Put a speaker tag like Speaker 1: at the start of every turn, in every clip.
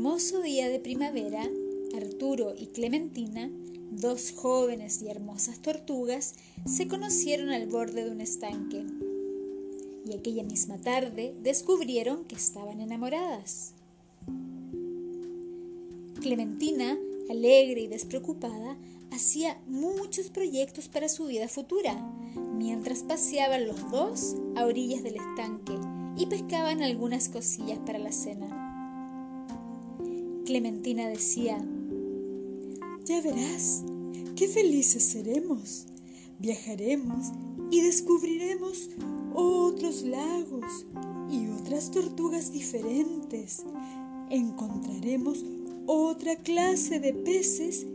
Speaker 1: hermoso día de primavera, Arturo y Clementina, dos jóvenes y hermosas tortugas, se conocieron al borde de un estanque. Y aquella misma tarde descubrieron que estaban enamoradas. Clementina, alegre y despreocupada, hacía muchos proyectos para su vida futura, mientras paseaban los dos a orillas del estanque y pescaban algunas cosillas para la cena. Clementina decía,
Speaker 2: Ya verás, qué felices seremos. Viajaremos y descubriremos otros lagos y otras tortugas diferentes. Encontraremos otra clase de peces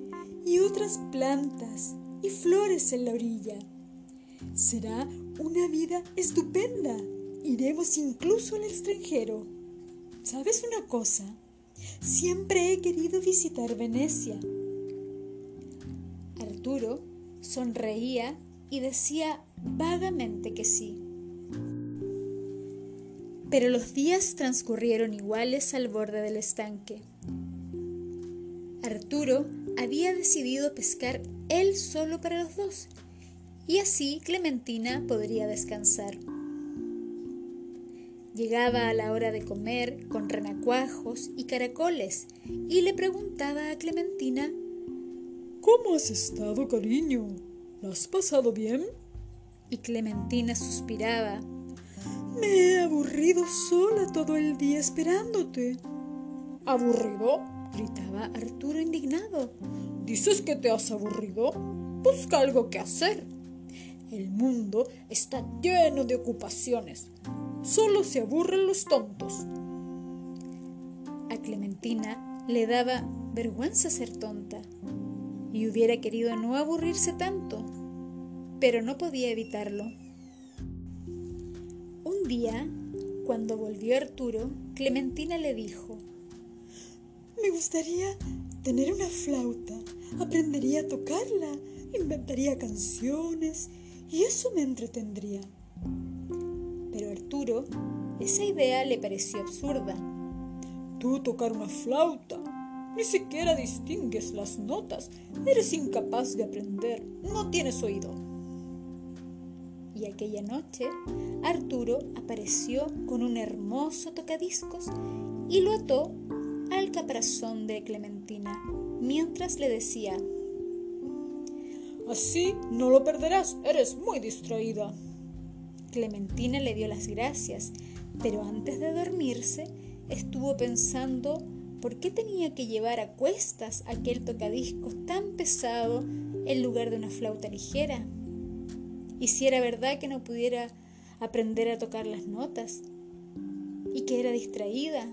Speaker 2: y otras plantas y flores en la orilla. Será una vida estupenda. Iremos incluso al extranjero. ¿Sabes una cosa? Siempre he querido visitar Venecia.
Speaker 1: Arturo sonreía y decía vagamente que sí. Pero los días transcurrieron iguales al borde del estanque. Arturo había decidido pescar él solo para los dos, y así Clementina podría descansar. Llegaba a la hora de comer con renacuajos y caracoles y le preguntaba a Clementina
Speaker 2: ¿Cómo has estado, cariño? ¿La has pasado bien?
Speaker 1: Y Clementina suspiraba.
Speaker 2: Me he aburrido sola todo el día esperándote.
Speaker 1: ¿Aburrido? gritaba Arturo indignado.
Speaker 2: ¿Dices que te has aburrido? Busca algo que hacer. El mundo está lleno de ocupaciones. Solo se aburren los tontos.
Speaker 1: A Clementina le daba vergüenza ser tonta y hubiera querido no aburrirse tanto, pero no podía evitarlo. Un día, cuando volvió Arturo, Clementina le dijo,
Speaker 2: Me gustaría tener una flauta, aprendería a tocarla, inventaría canciones y eso me entretendría.
Speaker 1: Esa idea le pareció absurda.
Speaker 2: Tú tocar una flauta, ni siquiera distingues las notas, eres incapaz de aprender, no tienes oído.
Speaker 1: Y aquella noche Arturo apareció con un hermoso tocadiscos y lo ató al caparazón de Clementina, mientras le decía,
Speaker 2: Así no lo perderás, eres muy distraída.
Speaker 1: Clementina le dio las gracias, pero antes de dormirse estuvo pensando por qué tenía que llevar a cuestas aquel tocadiscos tan pesado en lugar de una flauta ligera. Y si era verdad que no pudiera aprender a tocar las notas y que era distraída.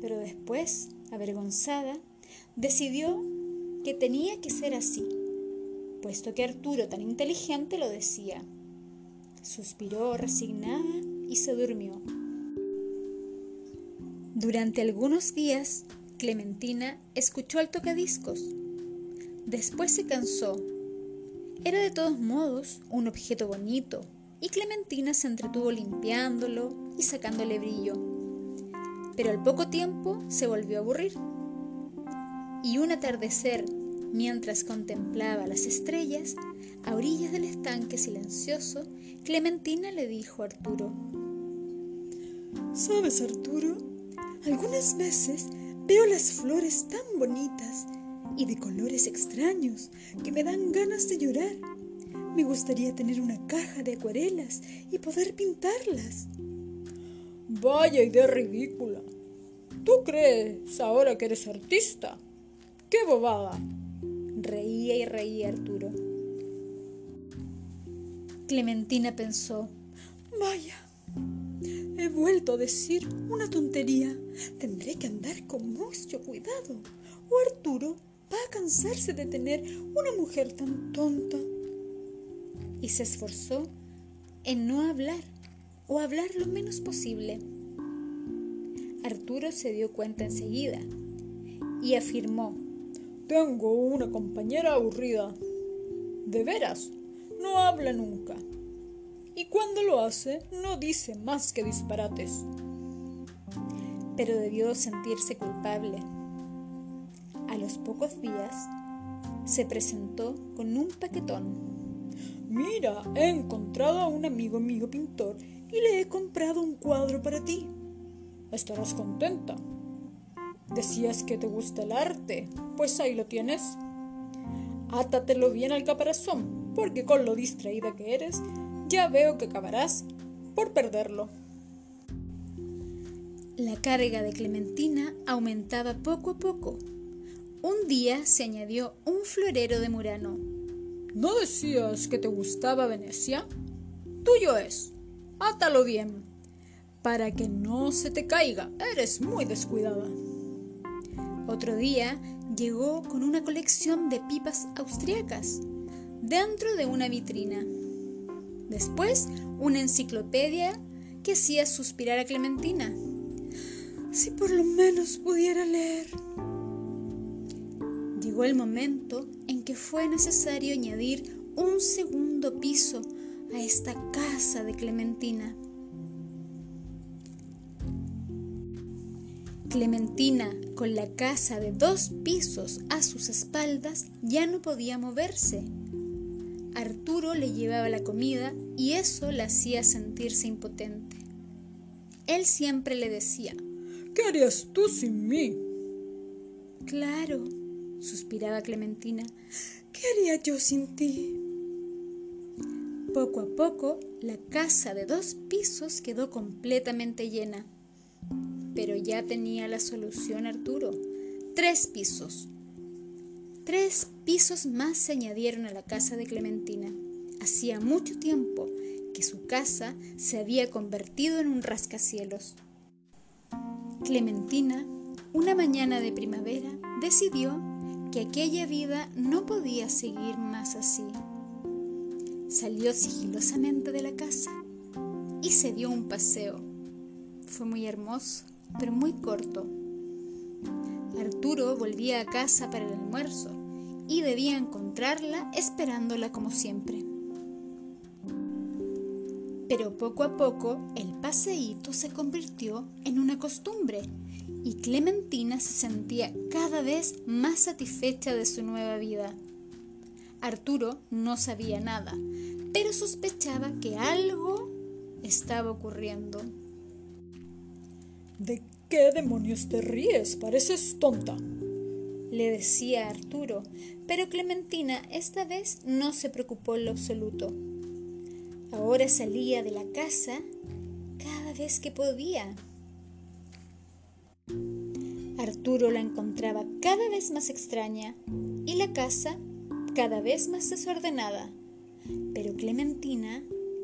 Speaker 1: Pero después, avergonzada, decidió que tenía que ser así, puesto que Arturo tan inteligente lo decía. Suspiró resignada y se durmió. Durante algunos días, Clementina escuchó al tocadiscos. Después se cansó. Era de todos modos un objeto bonito, y Clementina se entretuvo limpiándolo y sacándole brillo. Pero al poco tiempo se volvió a aburrir. Y un atardecer, mientras contemplaba las estrellas, a orillas del estanque silencioso, Clementina le dijo a Arturo,
Speaker 2: ¿Sabes, Arturo? Algunas veces veo las flores tan bonitas y de colores extraños que me dan ganas de llorar. Me gustaría tener una caja de acuarelas y poder pintarlas. Vaya idea ridícula. ¿Tú crees ahora que eres artista? ¡Qué bobada!
Speaker 1: Reía y reía Arturo. Clementina pensó,
Speaker 2: vaya, he vuelto a decir una tontería. Tendré que andar con mucho cuidado o Arturo va a cansarse de tener una mujer tan tonta.
Speaker 1: Y se esforzó en no hablar o hablar lo menos posible. Arturo se dio cuenta enseguida y afirmó,
Speaker 2: Tengo una compañera aburrida. ¿De veras? No habla nunca. Y cuando lo hace, no dice más que disparates.
Speaker 1: pero debió sentirse culpable. A los pocos días se presentó con un paquetón.
Speaker 2: Mira, he encontrado a un amigo mío pintor y le he comprado un cuadro para ti. Estarás contenta. Decías que te gusta el arte, pues ahí lo tienes. Átatelo bien al caparazón, porque con lo distraída que eres, ya veo que acabarás por perderlo.
Speaker 1: La carga de Clementina aumentaba poco a poco. Un día se añadió un florero de Murano.
Speaker 2: ¿No decías que te gustaba Venecia? Tuyo es. Átalo bien, para que no se te caiga. Eres muy descuidada.
Speaker 1: Otro día llegó con una colección de pipas austriacas dentro de una vitrina. Después, una enciclopedia que hacía suspirar a Clementina.
Speaker 2: Si por lo menos pudiera leer.
Speaker 1: Llegó el momento en que fue necesario añadir un segundo piso a esta casa de Clementina. Clementina, con la casa de dos pisos a sus espaldas, ya no podía moverse. Arturo le llevaba la comida y eso la hacía sentirse impotente. Él siempre le decía,
Speaker 2: ¿Qué harías tú sin mí?
Speaker 1: Claro, suspiraba Clementina.
Speaker 2: ¿Qué haría yo sin ti?
Speaker 1: Poco a poco, la casa de dos pisos quedó completamente llena. Pero ya tenía la solución Arturo. Tres pisos. Tres pisos más se añadieron a la casa de Clementina. Hacía mucho tiempo que su casa se había convertido en un rascacielos. Clementina, una mañana de primavera, decidió que aquella vida no podía seguir más así. Salió sigilosamente de la casa y se dio un paseo. Fue muy hermoso, pero muy corto. Arturo volvía a casa para el almuerzo y debía encontrarla esperándola como siempre. Pero poco a poco el paseíto se convirtió en una costumbre y Clementina se sentía cada vez más satisfecha de su nueva vida. Arturo no sabía nada, pero sospechaba que algo estaba ocurriendo.
Speaker 2: ¿De qué demonios te ríes? Pareces tonta.
Speaker 1: Le decía Arturo, pero Clementina esta vez no se preocupó en lo absoluto. Ahora salía de la casa cada vez que podía. Arturo la encontraba cada vez más extraña y la casa cada vez más desordenada. Pero Clementina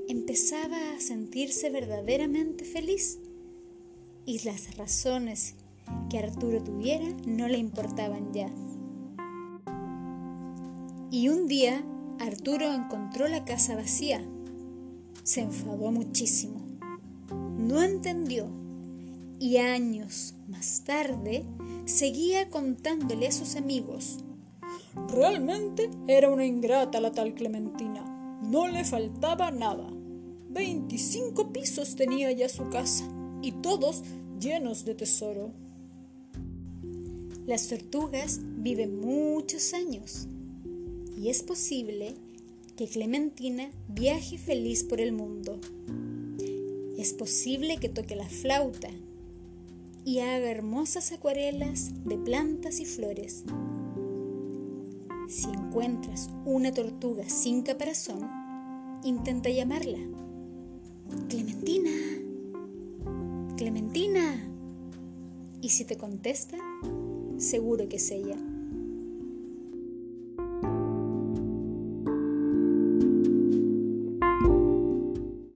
Speaker 1: empezaba a sentirse verdaderamente feliz y las razones que Arturo tuviera no le importaban ya. Y un día Arturo encontró la casa vacía se enfadó muchísimo. No entendió y años más tarde seguía contándole a sus amigos.
Speaker 2: Realmente era una ingrata la tal Clementina. No le faltaba nada. Veinticinco pisos tenía ya su casa y todos llenos de tesoro.
Speaker 1: Las tortugas viven muchos años y es posible que Clementina viaje feliz por el mundo. Es posible que toque la flauta y haga hermosas acuarelas de plantas y flores. Si encuentras una tortuga sin caparazón, intenta llamarla. Clementina, Clementina. Y si te contesta, seguro que es ella.